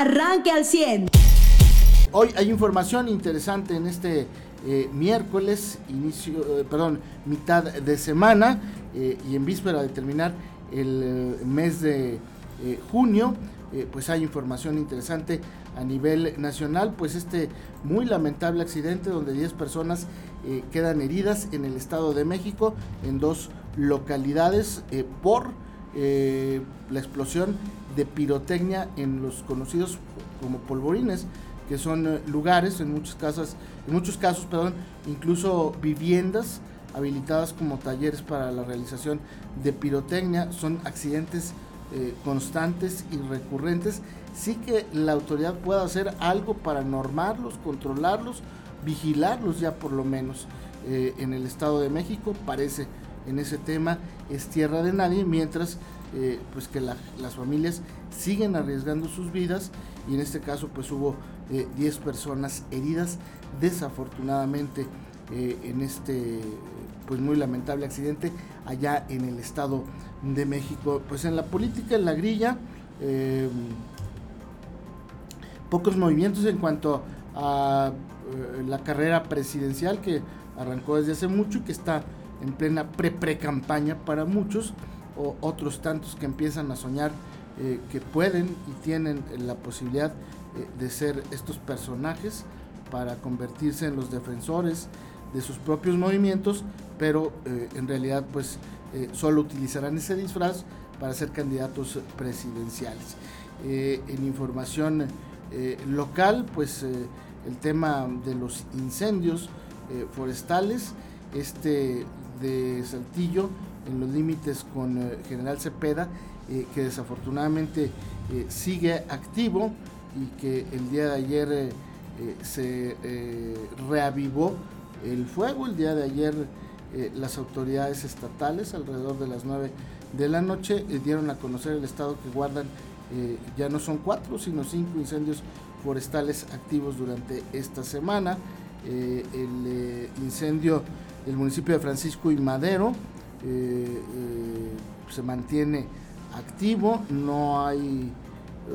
arranque al 100. Hoy hay información interesante en este eh, miércoles, inicio, eh, perdón, mitad de semana eh, y en víspera de terminar el mes de junio, pues hay información interesante a nivel nacional, pues este muy lamentable accidente donde 10 personas quedan heridas en el Estado de México, en dos localidades, por la explosión de pirotecnia en los conocidos como polvorines que son eh, lugares, en muchos casos, en muchos casos, perdón, incluso viviendas habilitadas como talleres para la realización de pirotecnia, son accidentes eh, constantes y recurrentes, sí que la autoridad pueda hacer algo para normarlos, controlarlos, vigilarlos ya por lo menos. Eh, en el Estado de México parece en ese tema es tierra de nadie, mientras pues que las familias siguen arriesgando sus vidas y en este caso pues hubo 10 personas heridas. Desafortunadamente eh, en este pues muy lamentable accidente allá en el estado de México. Pues en la política en la grilla eh, pocos movimientos en cuanto a eh, la carrera presidencial que arrancó desde hace mucho y que está en plena pre-pre-campaña para muchos o otros tantos que empiezan a soñar que pueden y tienen la posibilidad eh, de ser estos personajes para convertirse en los defensores de sus propios movimientos, pero eh, en realidad pues eh, solo utilizarán ese disfraz para ser candidatos presidenciales. en información local, pues el tema de los incendios forestales, este de Saltillo, en los límites con General Cepeda, que desafortunadamente sigue activo, y que el día de ayer eh, eh, se eh, reavivó el fuego. El día de ayer las autoridades estatales, alrededor de las 9 de la noche, dieron a conocer el estado que guardan, ya no son cuatro, sino cinco incendios forestales activos durante esta semana. el incendio del municipio de Francisco y Madero se mantiene activo, no hay,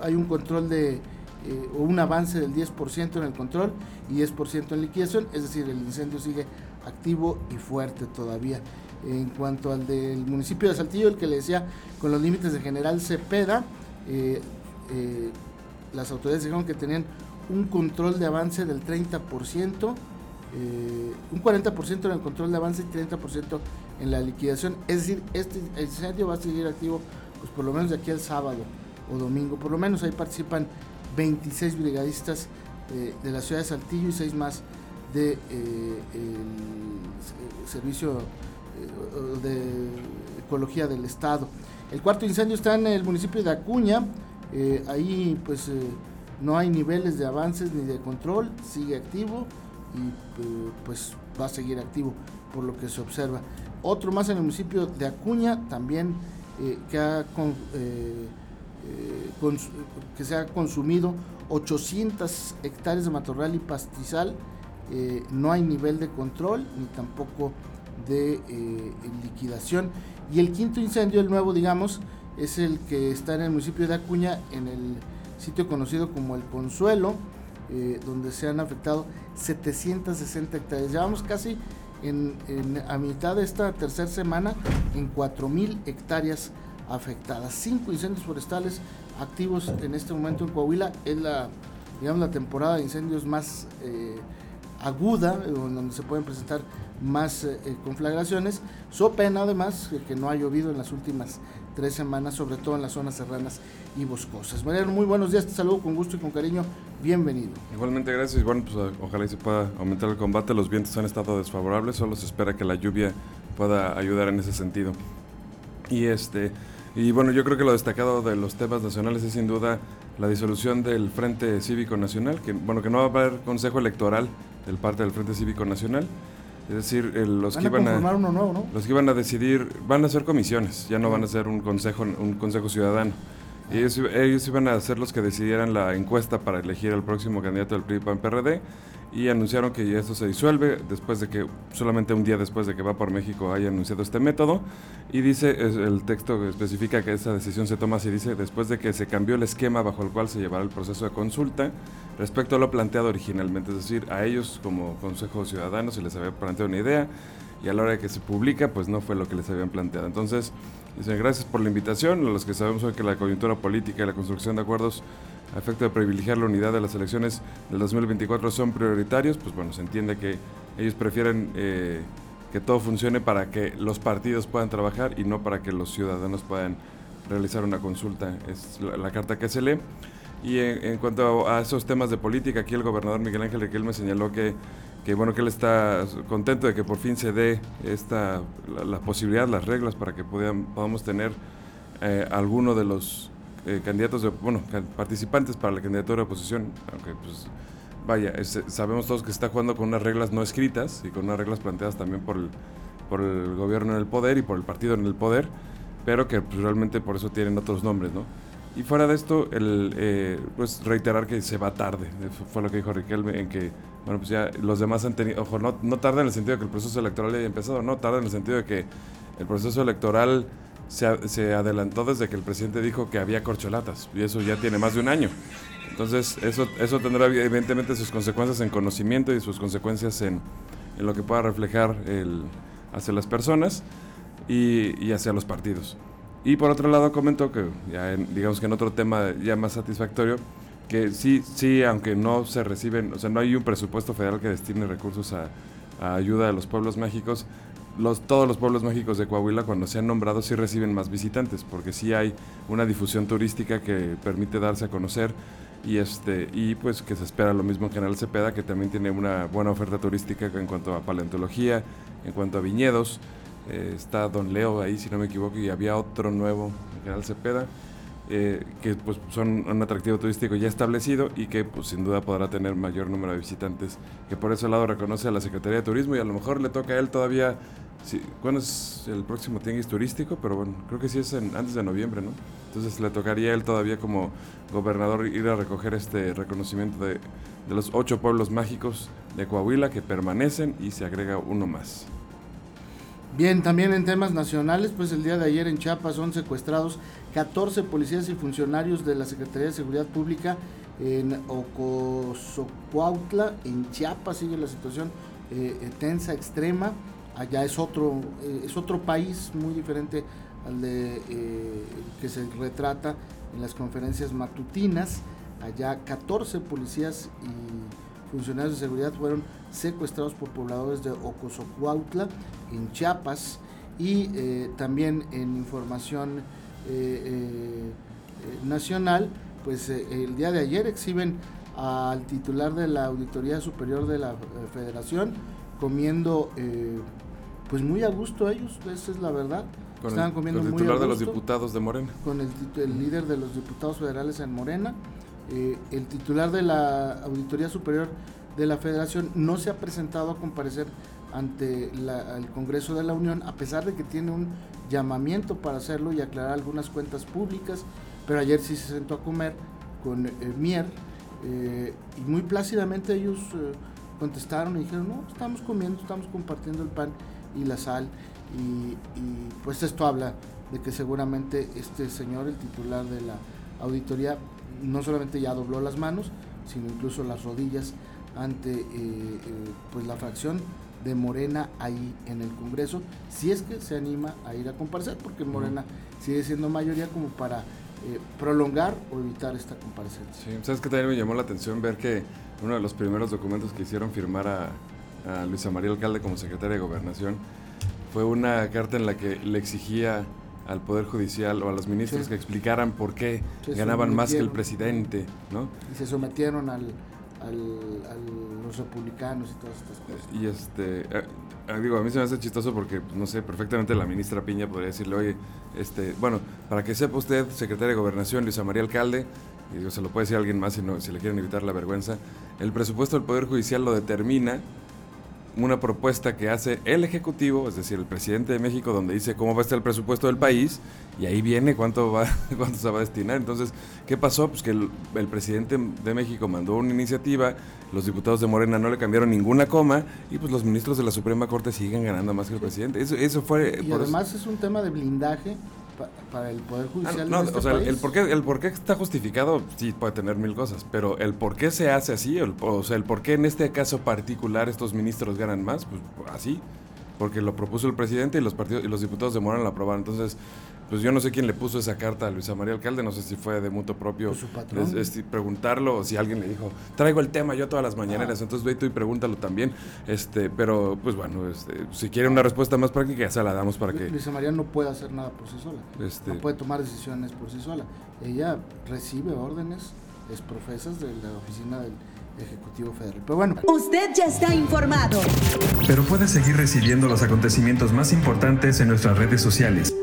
hay un control de eh, o un avance del 10% en el control y 10% en liquidación, es decir, el incendio sigue activo y fuerte todavía. En cuanto al del municipio de Saltillo, el que le decía con los límites de General Cepeda, eh, eh, las autoridades dijeron que tenían un control de avance del 30%, un 40% en el control de avance y 30% en la liquidación. Es decir, este incendio va a seguir activo pues por lo menos de aquí al sábado o domingo. Por lo menos ahí participan 26 brigadistas eh, de la ciudad de Saltillo y 6 más de eh, servicio eh, de ecología del estado. El cuarto incendio está en el municipio de Acuña, ahí pues no hay niveles de avances ni de control, sigue activo y pues va a seguir activo por lo que se observa. Otro más en el municipio de Acuña, también que ha con, eh, que se ha consumido 800 hectáreas de matorral y pastizal. Eh, no hay nivel de control ni tampoco de eh, liquidación. Y el quinto incendio, el nuevo, digamos, es el que está en el municipio de Acuña, en el sitio conocido como El Consuelo, donde se han afectado 760 hectáreas. Llevamos casi a mitad de esta tercera semana en 4.000 hectáreas afectadas. Cinco incendios forestales activos en este momento en Coahuila. Es la, digamos, la temporada de incendios más eh, aguda, donde se pueden presentar más eh, conflagraciones. So pena además que no ha llovido en las últimas tres semanas, sobre todo en las zonas serranas y boscosas. Mariano, muy buenos días, te saludo con gusto y con cariño, bienvenido. Igualmente, gracias. Bueno, pues ojalá y se pueda aumentar el combate. Los vientos han estado desfavorables, solo se espera que la lluvia pueda ayudar en ese sentido. Y este, y bueno, yo creo que lo destacado de los temas nacionales es sin duda la disolución del Frente Cívico Nacional, que bueno, que no va a haber consejo electoral del parte del Frente Cívico Nacional. Es decir, los que iban a, los que iban a decidir van a ser comisiones, ya no van a ser un consejo un consejo ciudadano. Y ellos, ellos, iban a ser los que decidieran la encuesta para elegir al próximo candidato del PRI PAN PRD y anunciaron que esto se disuelve después de que, solamente un día después de que va por México haya anunciado este método. Y dice, el texto especifica que esa decisión se toma así, dice, después de que se cambió el esquema bajo el cual se llevará el proceso de consulta respecto a lo planteado originalmente. Es decir, a ellos como Consejo Ciudadano se les había planteado una idea y a la hora de que se publica, pues no fue lo que les habían planteado. Entonces, dicen, gracias por la invitación, los que sabemos hoy que la coyuntura política y la construcción de acuerdos a efecto de privilegiar la unidad de las elecciones del 2024 son prioritarios, pues bueno, se entiende que ellos prefieren eh, que todo funcione para que los partidos puedan trabajar y no para que los ciudadanos puedan realizar una consulta. Es la, carta que se lee. Y en, cuanto a, esos temas de política, aquí el gobernador Miguel Ángel Riquel me señaló que, que, bueno, que él está contento de que por fin se dé esta, la, posibilidad, las reglas para que podamos tener eh, alguno de los eh, candidatos, de, bueno, participantes para la candidatura de oposición, aunque pues vaya, sabemos todos que se está jugando con unas reglas no escritas y con unas reglas planteadas también por el, por el gobierno en el poder y por el partido en el poder, pero que pues, realmente por eso tienen otros nombres, ¿no? Y fuera de esto, el, eh, pues reiterar que se va tarde, fue lo que dijo Riquelme, en que, bueno, pues ya los demás han tenido, ojo, no, no tarda en el sentido de que el proceso electoral haya empezado, no, tarda en el sentido de que el proceso electoral se, adelantó desde que el presidente dijo que había corcholatas y eso ya tiene más de un año. Entonces, eso, eso tendrá evidentemente sus consecuencias en conocimiento y sus consecuencias en, en lo que pueda reflejar el, hacia las personas y, hacia los partidos. Y por otro lado, comento que, digamos que en otro tema ya más satisfactorio, que sí, sí, aunque no se reciben, o sea, no hay un presupuesto federal que destine recursos a, a ayuda a los pueblos mágicos, todos los pueblos mágicos de Coahuila cuando se han nombrado sí reciben más visitantes, porque sí hay una difusión turística que permite darse a conocer y este y pues que se espera lo mismo en General Cepeda, que también tiene una buena oferta turística en cuanto a paleontología, en cuanto a viñedos. Eh, está Don Leo ahí, si no me equivoco, y había otro nuevo en General Cepeda. Eh, que pues son un atractivo turístico ya establecido y que pues sin duda podrá tener mayor número de visitantes, que por ese lado reconoce a la Secretaría de Turismo y a lo mejor le toca a él todavía Sí, ¿cuándo es el próximo tianguis turístico? Pero bueno, creo que sí es antes de noviembre, ¿no? Entonces le tocaría a él todavía como gobernador ir a recoger este reconocimiento de, los ocho pueblos mágicos de Coahuila que permanecen y se agrega uno más. Bien, también en temas nacionales, pues el día de ayer en Chiapas son secuestrados 14 policías y funcionarios de la Secretaría de Seguridad Pública en Ocosocuautla, en Chiapas sigue la situación eh, tensa, extrema allá es otro, eh, es otro país muy diferente al de eh, que se retrata en las conferencias matutinas. Allá 14 policías y funcionarios de seguridad fueron secuestrados por pobladores de Ocosocuautla, en Chiapas, y eh, también en información nacional, pues el día de ayer exhiben al titular de la Auditoría Superior de la Federación comiendo pues muy a gusto ellos, esa es la verdad. Con Estaban comiendo el, titular de los diputados de Morena. Con el, líder de los diputados federales en Morena. Eh, el titular de la Auditoría Superior de la Federación no se ha presentado a comparecer ante el Congreso de la Unión, a pesar de que tiene un llamamiento para hacerlo y aclarar algunas cuentas públicas, pero ayer sí se sentó a comer con eh, Mier eh, y muy plácidamente ellos contestaron y dijeron, no, estamos comiendo, estamos compartiendo el pan y la sal. Y, pues esto habla de que seguramente este señor, el titular de la auditoría, no solamente ya dobló las manos, sino incluso las rodillas ante eh, eh, pues la fracción de Morena ahí en el Congreso, si es que se anima a ir a comparecer, porque Morena sigue siendo mayoría como para eh, prolongar o evitar esta comparecencia. Sí, sabes que también me llamó la atención ver que uno de los primeros documentos que hicieron firmar a, a Luisa María Alcalde como secretaria de Gobernación, fue una carta en la que le exigía al Poder Judicial o a los ministros que explicaran por qué ganaban más que el presidente, ¿no? Y se sometieron al, a los republicanos y todas estas cosas. Y este, eh, eh, digo, a mí se me hace chistoso porque, no sé, perfectamente la ministra Piña podría decirle, oye, este, bueno, para que sepa usted, secretaria de Gobernación, Luisa María Alcalde, y digo, se lo puede decir a alguien más si, no, si le quieren evitar la vergüenza, el presupuesto del Poder Judicial lo determina una propuesta que hace el Ejecutivo, es decir, el presidente de México, donde dice cómo va a estar el presupuesto del país, y ahí viene cuánto, va, cuánto se va a destinar. Entonces, ¿qué pasó? Pues que el, presidente de México mandó una iniciativa, los diputados de Morena no le cambiaron ninguna coma, y pues los ministros de la Suprema Corte siguen ganando más que el presidente. Eso, eso fue... Y además es un tema de blindaje para el Poder ah, Judicial. no, este o sea, el por, qué, el por qué está justificado, sí, puede tener mil cosas, pero el por qué se hace así, o sea, el por qué en este caso particular estos ministros ganan más, pues así, porque lo propuso el presidente y los partidos y los diputados de Morena lo aprobaron. Entonces, pues yo no sé quién le puso esa carta a Luisa María Alcalde, no sé si fue de mutuo propio. Pues su patrón. preguntarlo o si alguien le dijo, traigo el tema yo todas las mañaneras, ah. entonces ve tú y pregúntalo también. Este, pero pues bueno, este, si quiere una respuesta más práctica, ya se la damos para que. Luisa María no puede hacer nada por sí sola. Este... No puede tomar decisiones por sí sola. Ella recibe órdenes, es profesas de la oficina del Ejecutivo Federal. Pero bueno. Usted ya está informado. Pero puede seguir recibiendo los acontecimientos más importantes en nuestras redes sociales.